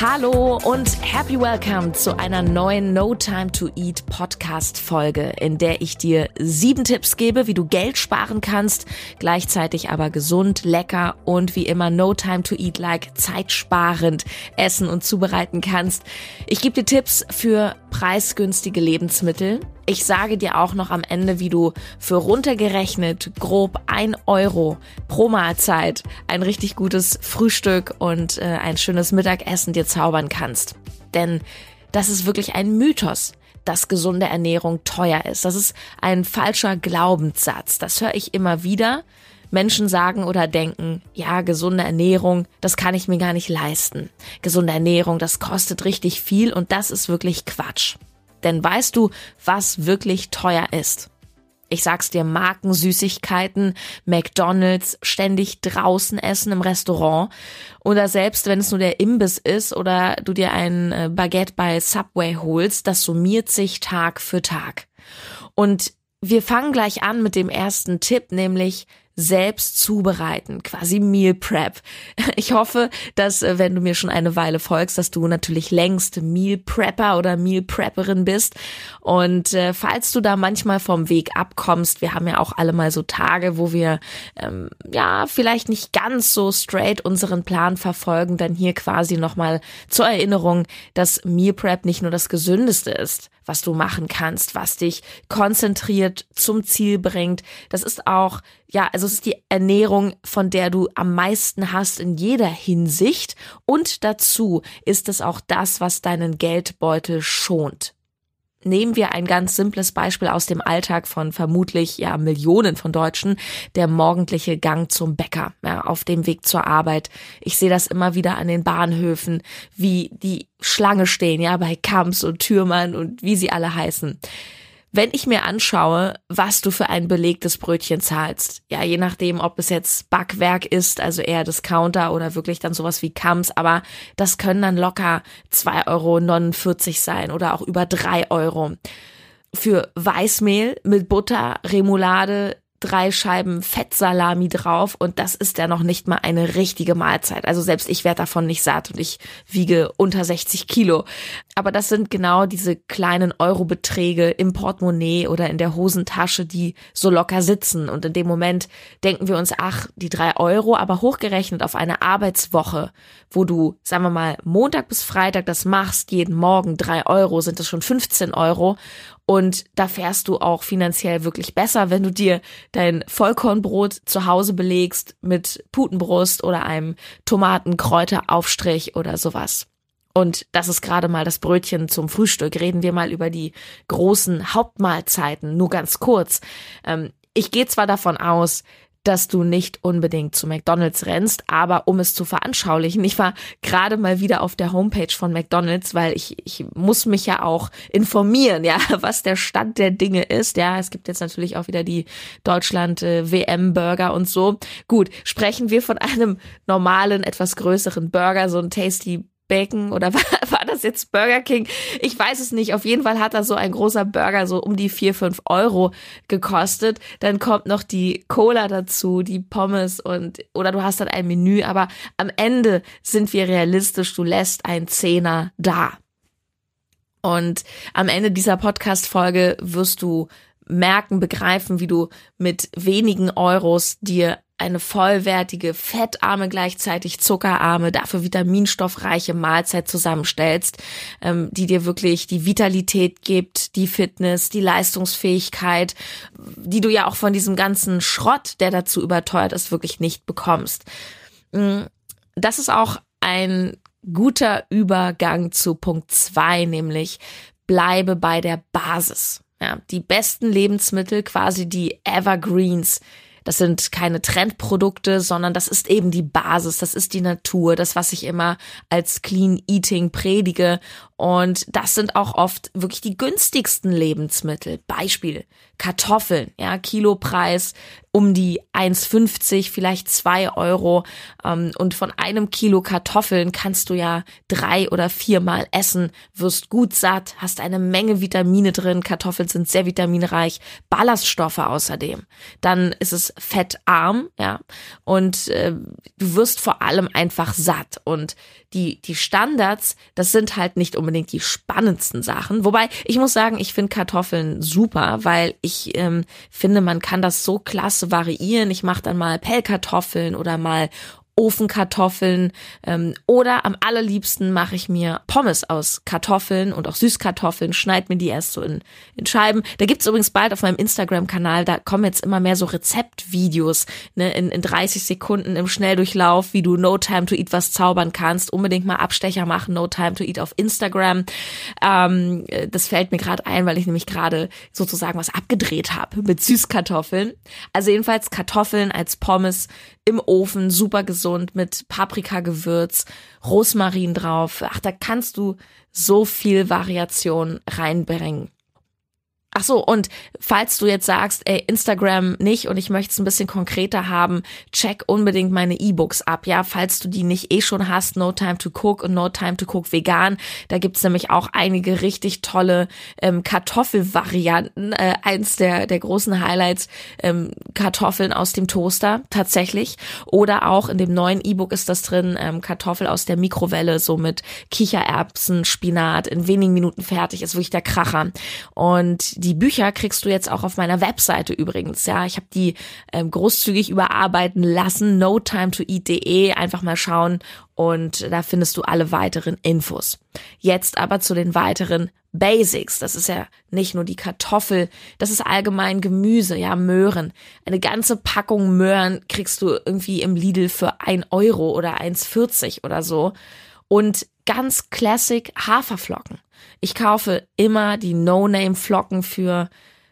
Hallo und happy welcome zu einer neuen No Time to Eat Podcast Folge, in der ich dir sieben Tipps gebe, wie du Geld sparen kannst, gleichzeitig aber gesund, lecker und wie immer No Time to Eat like zeitsparend essen und zubereiten kannst. Ich gebe dir Tipps für preisgünstige Lebensmittel, ich sage dir auch noch am Ende, wie du für runtergerechnet grob ein Euro pro Mahlzeit ein richtig gutes Frühstück und äh, ein schönes Mittagessen dir zaubern kannst. Denn das ist wirklich ein Mythos dass gesunde Ernährung teuer ist. Das ist ein falscher Glaubenssatz. Das höre ich immer wieder. Menschen sagen oder denken, ja, gesunde Ernährung, das kann ich mir gar nicht leisten. Gesunde Ernährung, das kostet richtig viel und das ist wirklich Quatsch. Denn weißt du, was wirklich teuer ist? Ich sag's dir, Markensüßigkeiten, McDonalds, ständig draußen essen im Restaurant oder selbst wenn es nur der Imbiss ist oder du dir ein äh, Baguette bei Subway holst, das summiert sich Tag für Tag. Und wir fangen gleich an mit dem ersten Tipp, nämlich selbst zubereiten, quasi Meal Prep. Ich hoffe, dass äh, wenn du mir schon eine Weile folgst, dass du natürlich längst Meal Prepper oder Meal Prepperin bist. Und äh, falls du da manchmal vom Weg abkommst, wir haben ja auch alle mal so Tage, wo wir ähm, ja vielleicht nicht ganz so straight unseren Plan verfolgen, dann hier quasi nochmal zur Erinnerung, dass Meal Prep nicht nur das Gesündeste ist, was du machen kannst, was dich konzentriert zum Ziel bringt. Das ist auch, ja, also es ist die Ernährung, von der du am meisten hast in jeder Hinsicht. Und dazu ist es auch das, was deinen Geldbeutel schont. Nehmen wir ein ganz simples Beispiel aus dem Alltag von vermutlich ja Millionen von Deutschen, der morgendliche Gang zum Bäcker, ja, auf dem Weg zur Arbeit. Ich sehe das immer wieder an den Bahnhöfen, wie die Schlange stehen, ja, bei Kamps und Türmann und wie sie alle heißen wenn ich mir anschaue, was du für ein belegtes Brötchen zahlst, ja, je nachdem, ob es jetzt Backwerk ist, also eher Discounter oder wirklich dann sowas wie Kams, aber das können dann locker 2,49 Euro sein oder auch über drei Euro. Für Weißmehl mit Butter, Remoulade, drei Scheiben Fettsalami drauf und das ist ja noch nicht mal eine richtige Mahlzeit. Also selbst ich werde davon nicht satt und ich wiege unter 60 Kilo. Aber das sind genau diese kleinen Eurobeträge im Portemonnaie oder in der Hosentasche, die so locker sitzen. Und in dem Moment denken wir uns, ach, die drei Euro, aber hochgerechnet auf eine Arbeitswoche, wo du, sagen wir mal, Montag bis Freitag das machst, jeden Morgen drei Euro, sind das schon 15 Euro. Und da fährst du auch finanziell wirklich besser, wenn du dir dein Vollkornbrot zu Hause belegst mit Putenbrust oder einem Tomatenkräuteraufstrich oder sowas. Und das ist gerade mal das Brötchen zum Frühstück. Reden wir mal über die großen Hauptmahlzeiten, nur ganz kurz. Ähm, ich gehe zwar davon aus, dass du nicht unbedingt zu McDonald's rennst, aber um es zu veranschaulichen, ich war gerade mal wieder auf der Homepage von McDonald's, weil ich, ich muss mich ja auch informieren, ja, was der Stand der Dinge ist. Ja, es gibt jetzt natürlich auch wieder die Deutschland äh, WM Burger und so. Gut, sprechen wir von einem normalen, etwas größeren Burger, so ein Tasty Bacon oder war, war das jetzt Burger King? Ich weiß es nicht. Auf jeden Fall hat da so ein großer Burger so um die vier fünf Euro gekostet. Dann kommt noch die Cola dazu, die Pommes und, oder du hast dann ein Menü. Aber am Ende sind wir realistisch. Du lässt ein Zehner da. Und am Ende dieser Podcast-Folge wirst du merken, begreifen, wie du mit wenigen Euros dir eine vollwertige, fettarme, gleichzeitig zuckerarme, dafür vitaminstoffreiche Mahlzeit zusammenstellst, ähm, die dir wirklich die Vitalität gibt, die Fitness, die Leistungsfähigkeit, die du ja auch von diesem ganzen Schrott, der dazu überteuert ist, wirklich nicht bekommst. Mm, das ist auch ein guter Übergang zu Punkt zwei, nämlich bleibe bei der Basis. Ja, die besten Lebensmittel, quasi die Evergreens, das sind keine Trendprodukte, sondern das ist eben die Basis, das ist die Natur, das, was ich immer als Clean Eating predige. Und das sind auch oft wirklich die günstigsten Lebensmittel. Beispiel Kartoffeln, ja, Kilopreis um die 1,50, vielleicht zwei Euro. Ähm, und von einem Kilo Kartoffeln kannst du ja drei oder viermal essen, wirst gut satt, hast eine Menge Vitamine drin. Kartoffeln sind sehr vitaminreich, Ballaststoffe außerdem. Dann ist es fettarm, ja, und äh, du wirst vor allem einfach satt. Und die, die Standards, das sind halt nicht unbedingt die spannendsten Sachen. Wobei, ich muss sagen, ich finde Kartoffeln super, weil ich ähm, finde, man kann das so klasse variieren. Ich mache dann mal Pellkartoffeln oder mal Ofenkartoffeln ähm, oder am allerliebsten mache ich mir Pommes aus Kartoffeln und auch Süßkartoffeln, schneid mir die erst so in, in Scheiben. Da gibt's übrigens bald auf meinem Instagram-Kanal, da kommen jetzt immer mehr so Rezeptvideos ne, in, in 30 Sekunden im Schnelldurchlauf, wie du No Time to Eat was zaubern kannst. Unbedingt mal Abstecher machen, No Time to Eat auf Instagram. Ähm, das fällt mir gerade ein, weil ich nämlich gerade sozusagen was abgedreht habe mit Süßkartoffeln. Also jedenfalls Kartoffeln als Pommes im Ofen, super gesund mit Paprikagewürz, Rosmarin drauf. Ach, da kannst du so viel Variation reinbringen. Ach so, und falls du jetzt sagst, ey, Instagram nicht und ich möchte es ein bisschen konkreter haben, check unbedingt meine E-Books ab, ja, falls du die nicht eh schon hast, No Time to Cook und No Time to Cook Vegan, da gibt's nämlich auch einige richtig tolle ähm, Kartoffelvarianten, äh, eins der, der großen Highlights, ähm, Kartoffeln aus dem Toaster, tatsächlich, oder auch in dem neuen E-Book ist das drin, ähm, Kartoffel aus der Mikrowelle, so mit Kichererbsen, Spinat, in wenigen Minuten fertig, ist wirklich der Kracher. Und die Bücher kriegst du jetzt auch auf meiner Webseite übrigens. Ja, ich habe die ähm, großzügig überarbeiten lassen. No time to eat.de. Einfach mal schauen und da findest du alle weiteren Infos. Jetzt aber zu den weiteren Basics. Das ist ja nicht nur die Kartoffel, das ist allgemein Gemüse, ja, Möhren. Eine ganze Packung Möhren kriegst du irgendwie im Lidl für ein Euro oder 1,40 oder so. Und ganz classic Haferflocken. Ich kaufe immer die No-Name-Flocken für,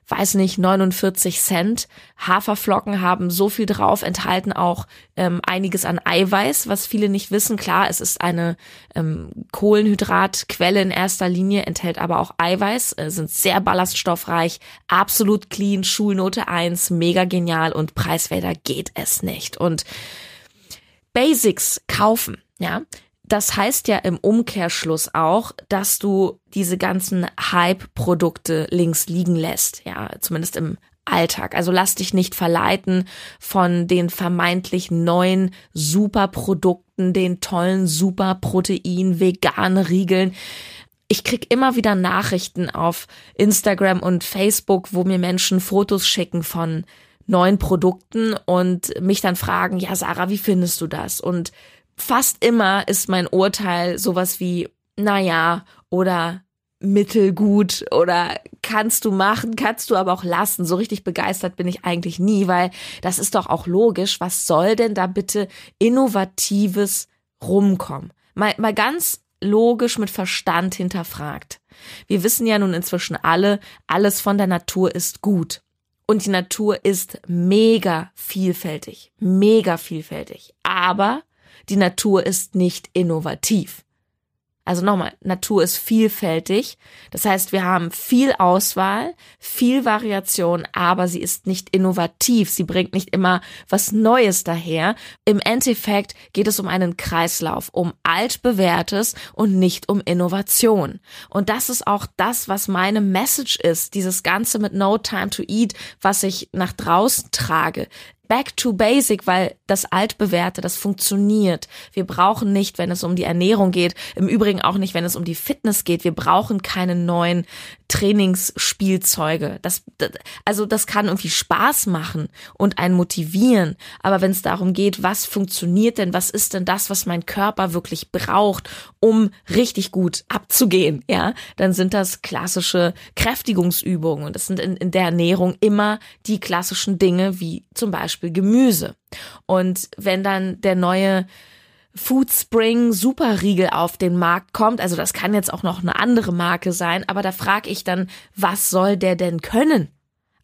weiß nicht, 49 Cent. Haferflocken haben so viel drauf, enthalten auch ähm, einiges an Eiweiß, was viele nicht wissen. Klar, es ist eine ähm, Kohlenhydratquelle in erster Linie, enthält aber auch Eiweiß, äh, sind sehr ballaststoffreich, absolut clean, Schulnote 1, mega genial und preiswerter geht es nicht. Und Basics kaufen, ja, das heißt ja im Umkehrschluss auch, dass du diese ganzen Hype-Produkte links liegen lässt, ja, zumindest im Alltag. Also lass dich nicht verleiten von den vermeintlich neuen Superprodukten, den tollen Superprotein, vegane Riegeln. Ich krieg immer wieder Nachrichten auf Instagram und Facebook, wo mir Menschen Fotos schicken von neuen Produkten und mich dann fragen, ja Sarah, wie findest du das? Und fast immer ist mein Urteil sowas wie, naja, oder mittelgut oder kannst du machen, kannst du aber auch lassen. So richtig begeistert bin ich eigentlich nie, weil das ist doch auch logisch. Was soll denn da bitte Innovatives rumkommen? Mal, mal ganz logisch mit Verstand hinterfragt. Wir wissen ja nun inzwischen alle, alles von der Natur ist gut. Und die Natur ist mega vielfältig, mega vielfältig. Aber die Natur ist nicht innovativ. Also nochmal, Natur ist vielfältig. Das heißt, wir haben viel Auswahl, viel Variation, aber sie ist nicht innovativ. Sie bringt nicht immer was Neues daher. Im Endeffekt geht es um einen Kreislauf, um altbewährtes und nicht um Innovation. Und das ist auch das, was meine Message ist. Dieses Ganze mit No Time to Eat, was ich nach draußen trage back to basic, weil das altbewährte, das funktioniert. Wir brauchen nicht, wenn es um die Ernährung geht, im Übrigen auch nicht, wenn es um die Fitness geht. Wir brauchen keine neuen Trainingsspielzeuge. Das, das, also das kann irgendwie Spaß machen und einen motivieren. Aber wenn es darum geht, was funktioniert denn, was ist denn das, was mein Körper wirklich braucht, um richtig gut abzugehen, ja, dann sind das klassische Kräftigungsübungen. Und das sind in, in der Ernährung immer die klassischen Dinge wie zum Beispiel Gemüse. Und wenn dann der neue Foodspring Superriegel auf den Markt kommt, also das kann jetzt auch noch eine andere Marke sein, aber da frage ich dann, was soll der denn können?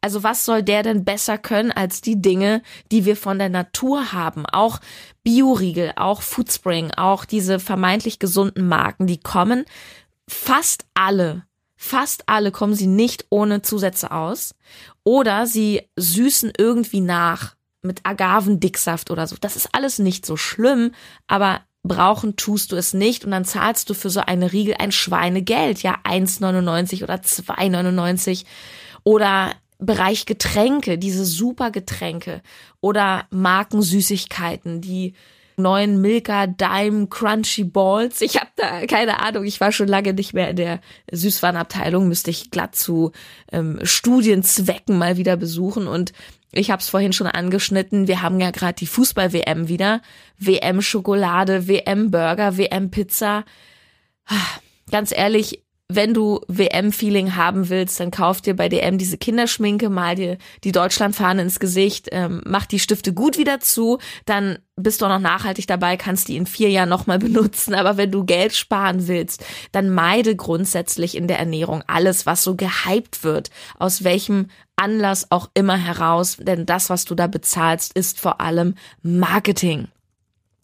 Also was soll der denn besser können als die Dinge, die wir von der Natur haben? Auch Bioriegel, auch Foodspring, auch diese vermeintlich gesunden Marken, die kommen fast alle fast alle kommen sie nicht ohne Zusätze aus. Oder sie süßen irgendwie nach mit Agavendicksaft oder so. Das ist alles nicht so schlimm, aber brauchen tust du es nicht und dann zahlst du für so eine Riegel ein Schweinegeld, ja 1,99 oder 2,99 oder Bereich Getränke, diese super Getränke oder Markensüßigkeiten, die neuen Milka Dime Crunchy Balls. Ich habe da keine Ahnung, ich war schon lange nicht mehr in der Süßwarenabteilung, müsste ich glatt zu ähm, Studienzwecken mal wieder besuchen und ich habe es vorhin schon angeschnitten, wir haben ja gerade die Fußball-WM wieder. WM-Schokolade, WM-Burger, WM-Pizza. Ganz ehrlich, wenn du WM-Feeling haben willst, dann kauf dir bei DM diese Kinderschminke, mal dir die Deutschlandfahne ins Gesicht, ähm, mach die Stifte gut wieder zu, dann bist du auch noch nachhaltig dabei, kannst die in vier Jahren nochmal benutzen. Aber wenn du Geld sparen willst, dann meide grundsätzlich in der Ernährung alles, was so gehypt wird, aus welchem Anlass auch immer heraus, denn das, was du da bezahlst, ist vor allem Marketing.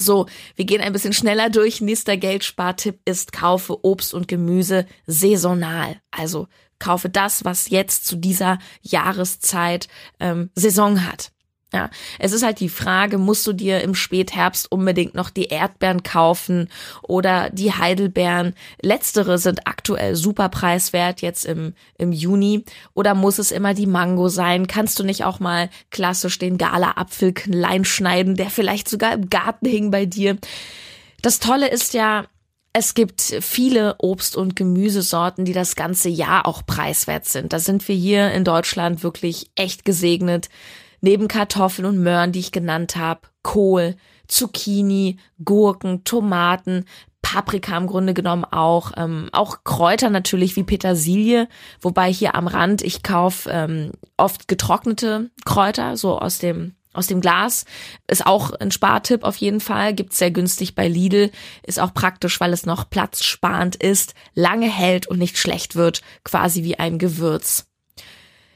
So, wir gehen ein bisschen schneller durch. Nächster Geldspartipp ist, kaufe Obst und Gemüse saisonal. Also kaufe das, was jetzt zu dieser Jahreszeit ähm, Saison hat. Ja, es ist halt die Frage, musst du dir im Spätherbst unbedingt noch die Erdbeeren kaufen oder die Heidelbeeren? Letztere sind aktuell super preiswert jetzt im, im Juni. Oder muss es immer die Mango sein? Kannst du nicht auch mal klassisch den Gala-Apfel klein schneiden, der vielleicht sogar im Garten hing bei dir? Das Tolle ist ja, es gibt viele Obst- und Gemüsesorten, die das ganze Jahr auch preiswert sind. Da sind wir hier in Deutschland wirklich echt gesegnet neben Kartoffeln und Möhren, die ich genannt habe, Kohl, Zucchini, Gurken, Tomaten, Paprika im Grunde genommen auch, ähm, auch Kräuter natürlich wie Petersilie, wobei hier am Rand ich kaufe ähm, oft getrocknete Kräuter, so aus dem aus dem Glas. Ist auch ein Spartipp auf jeden Fall. Gibt's sehr günstig bei Lidl. Ist auch praktisch, weil es noch platzsparend ist, lange hält und nicht schlecht wird. Quasi wie ein Gewürz.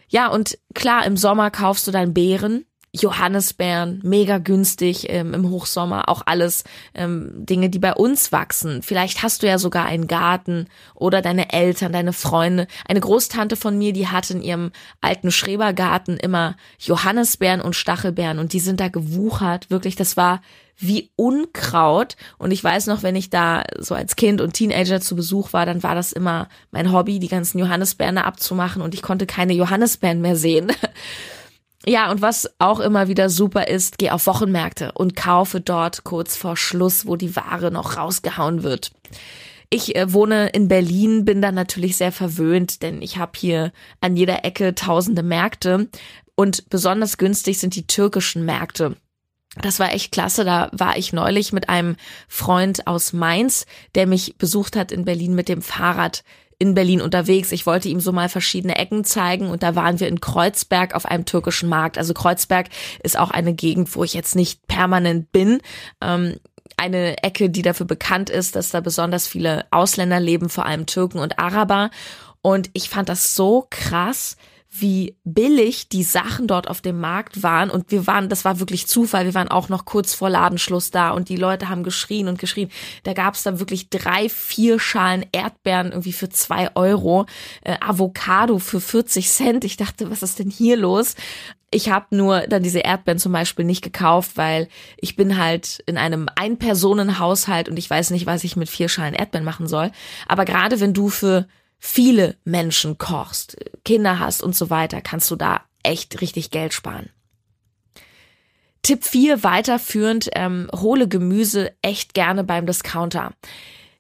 Ja, und klar, im Sommer kaufst du dann Beeren, Johannisbeeren, mega günstig ähm, im Hochsommer, auch alles ähm, Dinge, die bei uns wachsen. Vielleicht hast du ja sogar einen Garten oder deine Eltern, deine Freunde. Eine Großtante von mir, die hat in ihrem alten Schrebergarten immer Johannisbeeren und Stachelbeeren und die sind da gewuchert. Wirklich, das war wie Unkraut. Und ich weiß noch, wenn ich da so als Kind und Teenager zu Besuch war, dann war das immer mein Hobby, die ganzen Johannisbeeren abzumachen und ich konnte keine Johannisbeeren mehr sehen. Ja, und was auch immer wieder super ist, geh auf Wochenmärkte und kaufe dort kurz vor Schluss, wo die Ware noch rausgehauen wird. Ich äh, wohne in Berlin, bin da natürlich sehr verwöhnt, denn ich habe hier an jeder Ecke tausende Märkte und besonders günstig sind die türkischen Märkte. Das war echt klasse. Da war ich neulich mit einem Freund aus Mainz, der mich besucht hat in Berlin mit dem Fahrrad in Berlin unterwegs. Ich wollte ihm so mal verschiedene Ecken zeigen und da waren wir in Kreuzberg auf einem türkischen Markt. Also Kreuzberg ist auch eine Gegend, wo ich jetzt nicht permanent bin. Ähm, eine Ecke, die dafür bekannt ist, dass da besonders viele Ausländer leben, vor allem Türken und Araber. Und ich fand das so krass, wie billig die Sachen dort auf dem Markt waren. Und wir waren, das war wirklich Zufall, wir waren auch noch kurz vor Ladenschluss da und die Leute haben geschrien und geschrien. Da gab es dann wirklich drei, vier Schalen Erdbeeren irgendwie für zwei Euro, äh, Avocado für 40 Cent. Ich dachte, was ist denn hier los? Ich habe nur dann diese Erdbeeren zum Beispiel nicht gekauft, weil ich bin halt in einem Ein-Personen-Haushalt und ich weiß nicht, was ich mit vier Schalen Erdbeeren machen soll. Aber gerade wenn du für viele Menschen kochst, Kinder hast und so weiter, kannst du da echt richtig Geld sparen. Tipp 4 weiterführend, ähm, hole Gemüse echt gerne beim Discounter.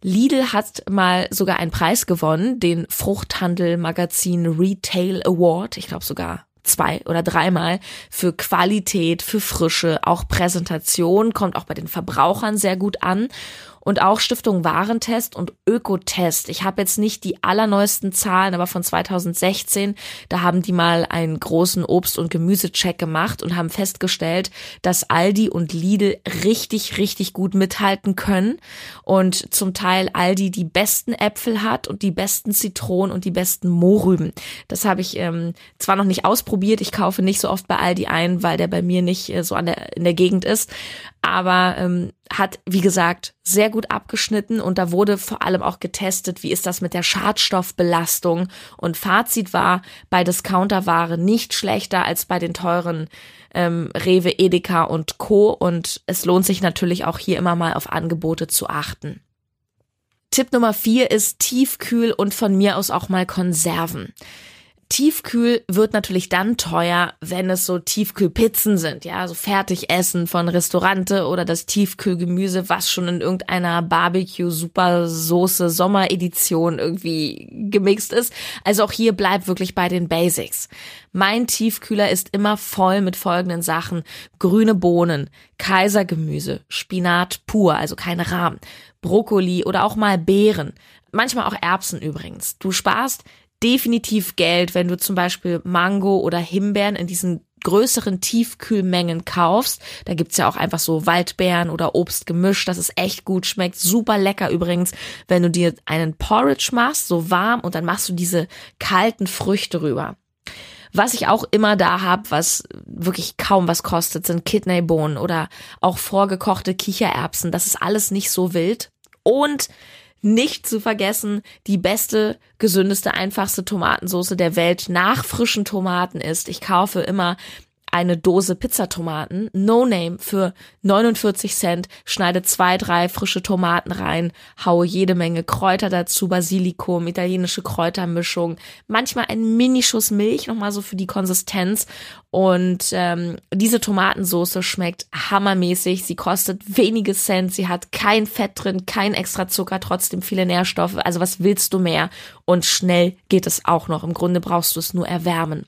Lidl hat mal sogar einen Preis gewonnen, den Fruchthandel Magazin Retail Award, ich glaube sogar zwei oder dreimal für Qualität, für Frische, auch Präsentation, kommt auch bei den Verbrauchern sehr gut an und auch Stiftung Warentest und Ökotest. Ich habe jetzt nicht die allerneuesten Zahlen, aber von 2016, da haben die mal einen großen Obst- und Gemüsecheck gemacht und haben festgestellt, dass Aldi und Lidl richtig, richtig gut mithalten können und zum Teil Aldi die besten Äpfel hat und die besten Zitronen und die besten Mohrrüben. Das habe ich ähm, zwar noch nicht ausprobiert, ich kaufe nicht so oft bei Aldi ein, weil der bei mir nicht äh, so an der, in der Gegend ist, aber ähm, hat, wie gesagt, sehr gut abgeschnitten und da wurde vor allem auch getestet, wie ist das mit der Schadstoffbelastung. Und Fazit war bei Discounterware nicht schlechter als bei den teuren ähm, Rewe, Edeka und Co. Und es lohnt sich natürlich auch hier immer mal auf Angebote zu achten. Tipp Nummer vier ist Tiefkühl und von mir aus auch mal Konserven. Tiefkühl wird natürlich dann teuer, wenn es so Tiefkühlpizzen sind, ja, so Fertigessen von Restaurante oder das Tiefkühlgemüse, was schon in irgendeiner Barbecue Supersoße Sommeredition irgendwie gemixt ist. Also auch hier bleibt wirklich bei den Basics. Mein Tiefkühler ist immer voll mit folgenden Sachen. Grüne Bohnen, Kaisergemüse, Spinat pur, also keine Rahmen, Brokkoli oder auch mal Beeren. Manchmal auch Erbsen übrigens. Du sparst definitiv Geld, wenn du zum Beispiel Mango oder Himbeeren in diesen größeren Tiefkühlmengen kaufst. Da gibt's ja auch einfach so Waldbeeren oder Obstgemisch, das ist echt gut, schmeckt super lecker übrigens, wenn du dir einen Porridge machst, so warm und dann machst du diese kalten Früchte rüber. Was ich auch immer da habe, was wirklich kaum was kostet, sind Kidneybohnen oder auch vorgekochte Kichererbsen. Das ist alles nicht so wild. Und nicht zu vergessen, die beste, gesündeste, einfachste Tomatensauce der Welt nach frischen Tomaten ist. Ich kaufe immer eine Dose Pizzatomaten, No Name für 49 Cent, schneide zwei, drei frische Tomaten rein, haue jede Menge Kräuter dazu, Basilikum, italienische Kräutermischung, manchmal ein Minischuss Milch, nochmal so für die Konsistenz. Und ähm, diese Tomatensauce schmeckt hammermäßig. Sie kostet wenige Cent, sie hat kein Fett drin, kein extra Zucker, trotzdem viele Nährstoffe. Also was willst du mehr? Und schnell geht es auch noch. Im Grunde brauchst du es nur erwärmen.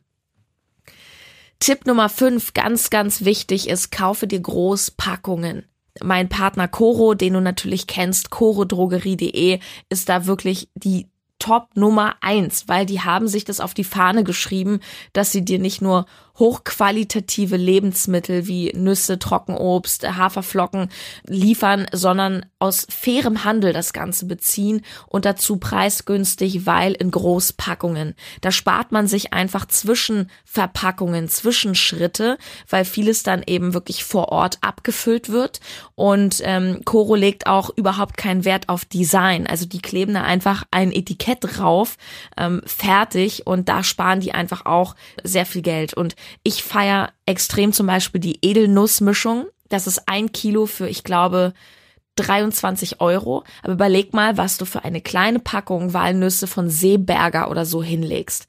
Tipp Nummer 5, ganz, ganz wichtig ist, kaufe dir Großpackungen. Mein Partner Coro, den du natürlich kennst, corodrogerie.de, ist da wirklich die Top Nummer eins, weil die haben sich das auf die Fahne geschrieben, dass sie dir nicht nur hochqualitative Lebensmittel wie Nüsse, Trockenobst, Haferflocken liefern, sondern aus fairem Handel das Ganze beziehen und dazu preisgünstig, weil in Großpackungen. Da spart man sich einfach zwischen Verpackungen, Zwischenschritte, weil vieles dann eben wirklich vor Ort abgefüllt wird. Und ähm, Coro legt auch überhaupt keinen Wert auf Design. Also die kleben da einfach ein Etikett drauf, ähm, fertig und da sparen die einfach auch sehr viel Geld. Und ich feier extrem zum Beispiel die Edelnussmischung. Das ist ein Kilo für, ich glaube, 23 Euro. Aber überleg mal, was du für eine kleine Packung Walnüsse von Seeberger oder so hinlegst.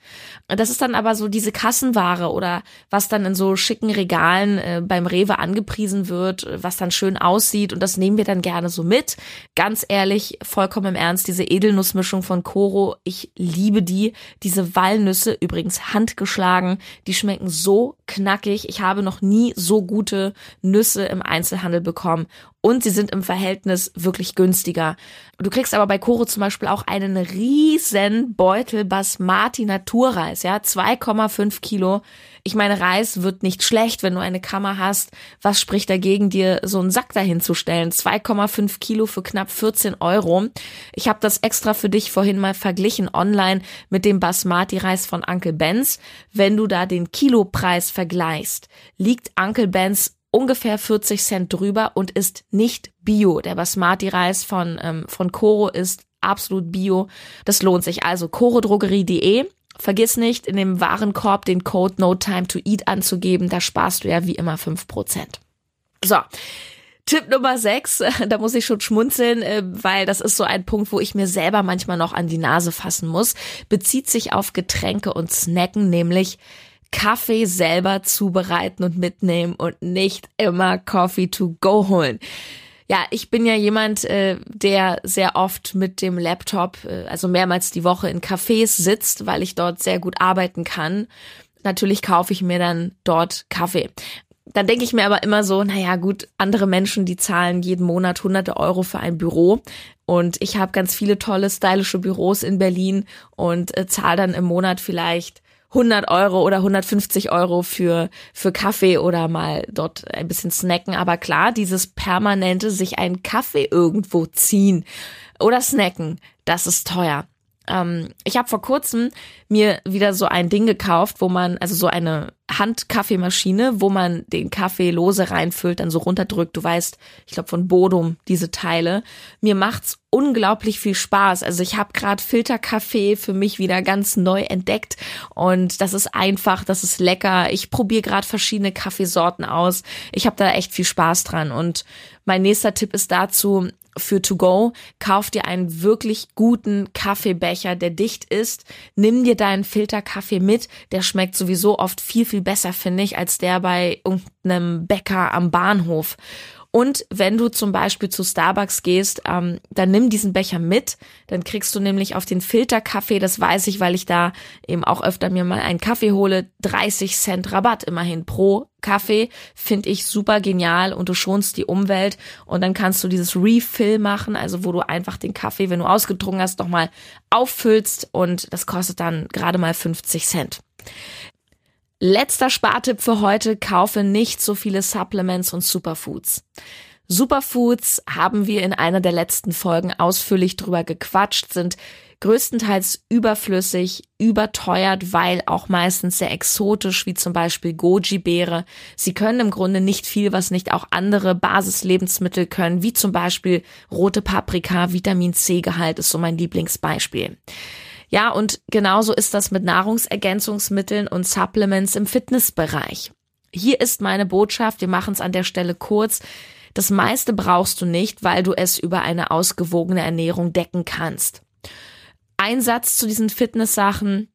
Das ist dann aber so diese Kassenware oder was dann in so schicken Regalen äh, beim Rewe angepriesen wird, was dann schön aussieht und das nehmen wir dann gerne so mit. Ganz ehrlich, vollkommen im Ernst, diese Edelnussmischung von Coro, ich liebe die. Diese Walnüsse, übrigens handgeschlagen, die schmecken so knackig. Ich habe noch nie so gute Nüsse im Einzelhandel bekommen und sie sind im Verhältnis wirklich günstiger. Du kriegst aber bei Koro zum Beispiel auch einen riesen Beutel Basmati Naturreis, ja, 2,5 Kilo. Ich meine, Reis wird nicht schlecht, wenn du eine Kammer hast. Was spricht dagegen, dir so einen Sack dahin zu stellen? 2,5 Kilo für knapp 14 Euro. Ich habe das extra für dich vorhin mal verglichen online mit dem Basmati-Reis von Uncle Benz. Wenn du da den Kilopreis vergleichst, liegt Uncle Benz ungefähr 40 Cent drüber und ist nicht bio. Der Basmati-Reis von, ähm, von Coro ist absolut bio. Das lohnt sich. Also corodrogerie.de. Vergiss nicht, in dem Warenkorb den Code No Time to Eat anzugeben. Da sparst du ja wie immer 5%. So. Tipp Nummer 6, da muss ich schon schmunzeln, äh, weil das ist so ein Punkt, wo ich mir selber manchmal noch an die Nase fassen muss, bezieht sich auf Getränke und Snacken, nämlich Kaffee selber zubereiten und mitnehmen und nicht immer Coffee to go holen. Ja, ich bin ja jemand, äh, der sehr oft mit dem Laptop, äh, also mehrmals die Woche in Cafés sitzt, weil ich dort sehr gut arbeiten kann. Natürlich kaufe ich mir dann dort Kaffee. Dann denke ich mir aber immer so, naja gut, andere Menschen, die zahlen jeden Monat hunderte Euro für ein Büro. Und ich habe ganz viele tolle, stylische Büros in Berlin und äh, zahle dann im Monat vielleicht 100 Euro oder 150 Euro für, für Kaffee oder mal dort ein bisschen snacken. Aber klar, dieses permanente sich einen Kaffee irgendwo ziehen oder snacken, das ist teuer. Ähm, ich habe vor kurzem mir wieder so ein Ding gekauft, wo man, also so eine Handkaffeemaschine, wo man den Kaffee lose reinfüllt, dann so runterdrückt. Du weißt, ich glaube von Bodum diese Teile. Mir macht's unglaublich viel Spaß. Also ich habe gerade Filterkaffee für mich wieder ganz neu entdeckt und das ist einfach, das ist lecker. Ich probiere gerade verschiedene Kaffeesorten aus. Ich habe da echt viel Spaß dran und mein nächster Tipp ist dazu, für To Go, kauf dir einen wirklich guten Kaffeebecher, der dicht ist. Nimm dir deinen Filterkaffee mit. Der schmeckt sowieso oft viel, viel besser, finde ich, als der bei irgendeinem Bäcker am Bahnhof. Und wenn du zum Beispiel zu Starbucks gehst, ähm, dann nimm diesen Becher mit. Dann kriegst du nämlich auf den Filterkaffee, das weiß ich, weil ich da eben auch öfter mir mal einen Kaffee hole, 30 Cent Rabatt immerhin pro Kaffee. Finde ich super genial und du schonst die Umwelt. Und dann kannst du dieses Refill machen, also wo du einfach den Kaffee, wenn du ausgetrunken hast, nochmal auffüllst und das kostet dann gerade mal 50 Cent. Letzter Spartipp für heute, kaufe nicht so viele Supplements und Superfoods. Superfoods haben wir in einer der letzten Folgen ausführlich drüber gequatscht, sind größtenteils überflüssig, überteuert, weil auch meistens sehr exotisch, wie zum Beispiel Goji-Beere. Sie können im Grunde nicht viel, was nicht auch andere Basislebensmittel können, wie zum Beispiel rote Paprika, Vitamin C-Gehalt ist so mein Lieblingsbeispiel. Ja, und genauso ist das mit Nahrungsergänzungsmitteln und Supplements im Fitnessbereich. Hier ist meine Botschaft, wir machen es an der Stelle kurz. Das meiste brauchst du nicht, weil du es über eine ausgewogene Ernährung decken kannst. Ein Satz zu diesen Fitness-Sachen.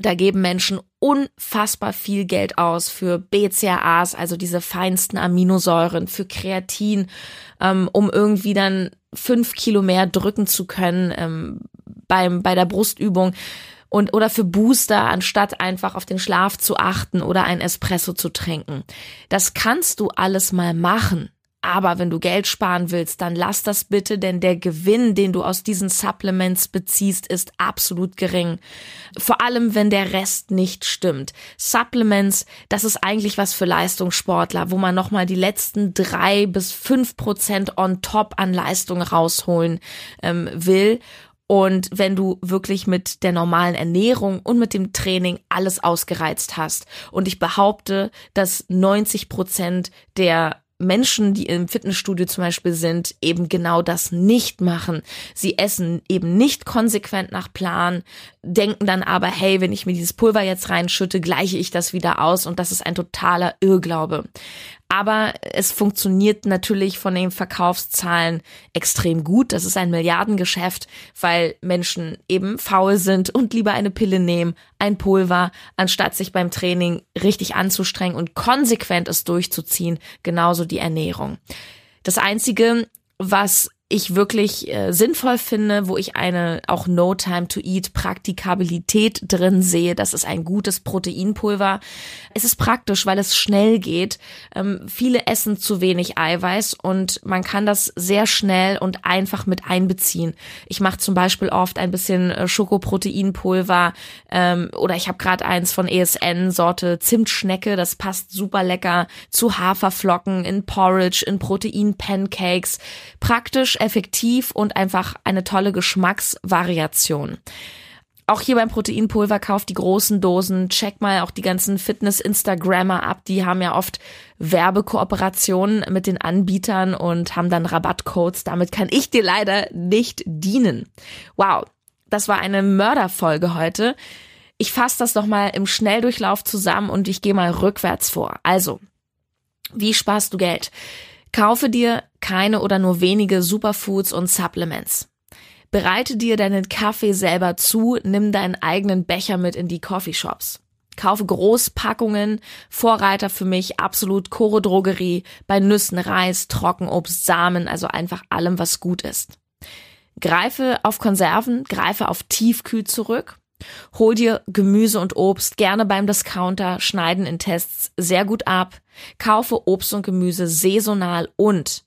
Da geben Menschen unfassbar viel Geld aus für BCAAs, also diese feinsten Aminosäuren, für Kreatin, ähm, um irgendwie dann fünf Kilo mehr drücken zu können, ähm, beim, bei der Brustübung und oder für Booster, anstatt einfach auf den Schlaf zu achten oder ein Espresso zu trinken. Das kannst du alles mal machen. Aber wenn du Geld sparen willst, dann lass das bitte, denn der Gewinn, den du aus diesen Supplements beziehst, ist absolut gering. Vor allem, wenn der Rest nicht stimmt. Supplements, das ist eigentlich was für Leistungssportler, wo man nochmal die letzten drei bis fünf Prozent on top an Leistung rausholen ähm, will. Und wenn du wirklich mit der normalen Ernährung und mit dem Training alles ausgereizt hast. Und ich behaupte, dass 90 Prozent der Menschen, die im Fitnessstudio zum Beispiel sind, eben genau das nicht machen. Sie essen eben nicht konsequent nach Plan, denken dann aber, hey, wenn ich mir dieses Pulver jetzt reinschütte, gleiche ich das wieder aus und das ist ein totaler Irrglaube. Aber es funktioniert natürlich von den Verkaufszahlen extrem gut. Das ist ein Milliardengeschäft, weil Menschen eben faul sind und lieber eine Pille nehmen, ein Pulver, anstatt sich beim Training richtig anzustrengen und konsequent es durchzuziehen. Genauso die Ernährung. Das Einzige, was ich wirklich äh, sinnvoll finde, wo ich eine auch No Time to Eat Praktikabilität drin sehe. Das ist ein gutes Proteinpulver. Es ist praktisch, weil es schnell geht. Ähm, viele essen zu wenig Eiweiß und man kann das sehr schnell und einfach mit einbeziehen. Ich mache zum Beispiel oft ein bisschen äh, Schokoproteinpulver ähm, oder ich habe gerade eins von ESN Sorte Zimtschnecke. Das passt super lecker zu Haferflocken in Porridge, in Protein-Pancakes. Praktisch effektiv und einfach eine tolle Geschmacksvariation. Auch hier beim Proteinpulver kauft die großen Dosen. Check mal auch die ganzen Fitness-Instagrammer ab. Die haben ja oft Werbekooperationen mit den Anbietern und haben dann Rabattcodes. Damit kann ich dir leider nicht dienen. Wow, das war eine Mörderfolge heute. Ich fasse das nochmal im Schnelldurchlauf zusammen und ich gehe mal rückwärts vor. Also, wie sparst du Geld? Kaufe dir keine oder nur wenige Superfoods und Supplements. Bereite dir deinen Kaffee selber zu, nimm deinen eigenen Becher mit in die Coffeeshops. Kaufe Großpackungen, Vorreiter für mich, absolut Chore Drogerie, bei Nüssen, Reis, Trockenobst, Samen, also einfach allem, was gut ist. Greife auf Konserven, greife auf Tiefkühl zurück. Hol dir Gemüse und Obst gerne beim Discounter, schneiden in Tests sehr gut ab. Kaufe Obst und Gemüse saisonal und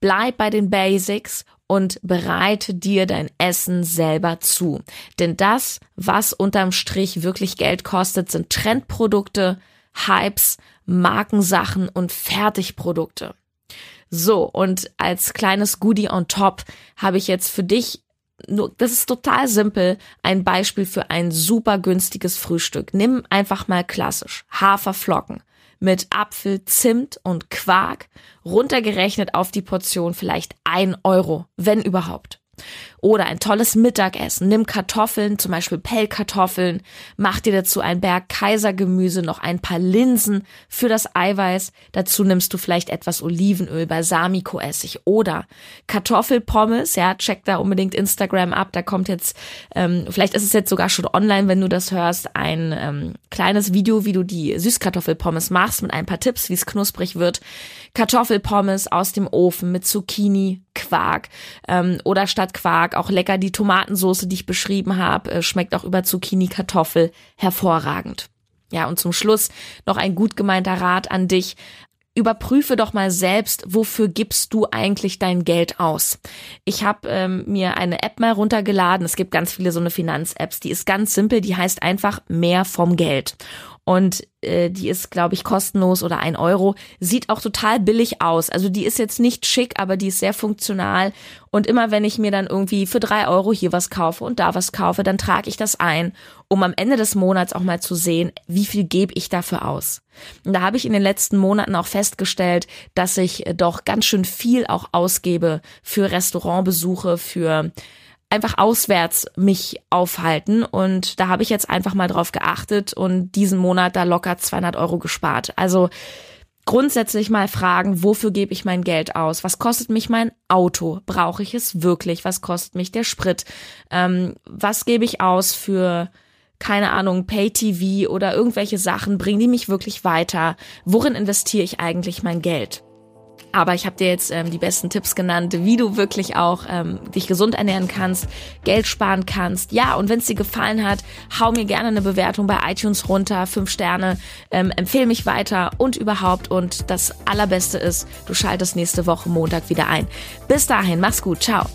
bleib bei den Basics und bereite dir dein Essen selber zu. Denn das, was unterm Strich wirklich Geld kostet, sind Trendprodukte, Hypes, Markensachen und Fertigprodukte. So, und als kleines Goodie on top habe ich jetzt für dich nur, das ist total simpel, ein Beispiel für ein super günstiges Frühstück. Nimm einfach mal klassisch Haferflocken mit Apfel, Zimt und Quark, runtergerechnet auf die Portion vielleicht ein Euro, wenn überhaupt. Oder ein tolles Mittagessen. Nimm Kartoffeln, zum Beispiel Pellkartoffeln, mach dir dazu ein Berg Kaisergemüse, noch ein paar Linsen für das Eiweiß. Dazu nimmst du vielleicht etwas Olivenöl, Balsamico-Essig oder Kartoffelpommes. Ja, check da unbedingt Instagram ab. Da kommt jetzt, ähm, vielleicht ist es jetzt sogar schon online, wenn du das hörst, ein ähm, kleines Video, wie du die Süßkartoffelpommes machst mit ein paar Tipps, wie es knusprig wird. Kartoffelpommes aus dem Ofen mit Zucchini, Quark ähm, oder statt Quark auch lecker die Tomatensoße, die ich beschrieben habe, äh, schmeckt auch über Zucchini, Kartoffel hervorragend. Ja, und zum Schluss noch ein gut gemeinter Rat an dich. Überprüfe doch mal selbst, wofür gibst du eigentlich dein Geld aus. Ich habe ähm, mir eine App mal runtergeladen. Es gibt ganz viele so eine Finanz-Apps. Die ist ganz simpel. Die heißt einfach mehr vom Geld und äh, die ist, glaube ich, kostenlos oder ein Euro. Sieht auch total billig aus. Also die ist jetzt nicht schick, aber die ist sehr funktional. Und immer wenn ich mir dann irgendwie für drei Euro hier was kaufe und da was kaufe, dann trage ich das ein, um am Ende des Monats auch mal zu sehen, wie viel gebe ich dafür aus. Und da habe ich in den letzten Monaten auch festgestellt, dass ich doch ganz schön viel auch ausgebe für Restaurantbesuche, für einfach auswärts mich aufhalten. Und da habe ich jetzt einfach mal drauf geachtet und diesen Monat da locker 200 Euro gespart. Also grundsätzlich mal fragen, wofür gebe ich mein Geld aus? Was kostet mich mein Auto? Brauche ich es wirklich? Was kostet mich der Sprit? Ähm, was gebe ich aus für keine Ahnung, Pay-TV oder irgendwelche Sachen, bringen die mich wirklich weiter? Worin investiere ich eigentlich mein Geld? Aber ich habe dir jetzt ähm, die besten Tipps genannt, wie du wirklich auch ähm, dich gesund ernähren kannst, Geld sparen kannst. Ja, und wenn es dir gefallen hat, hau mir gerne eine Bewertung bei iTunes runter, fünf Sterne, ähm, empfehle mich weiter und überhaupt. Und das Allerbeste ist, du schaltest nächste Woche Montag wieder ein. Bis dahin, mach's gut, ciao.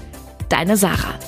Deine Sarah.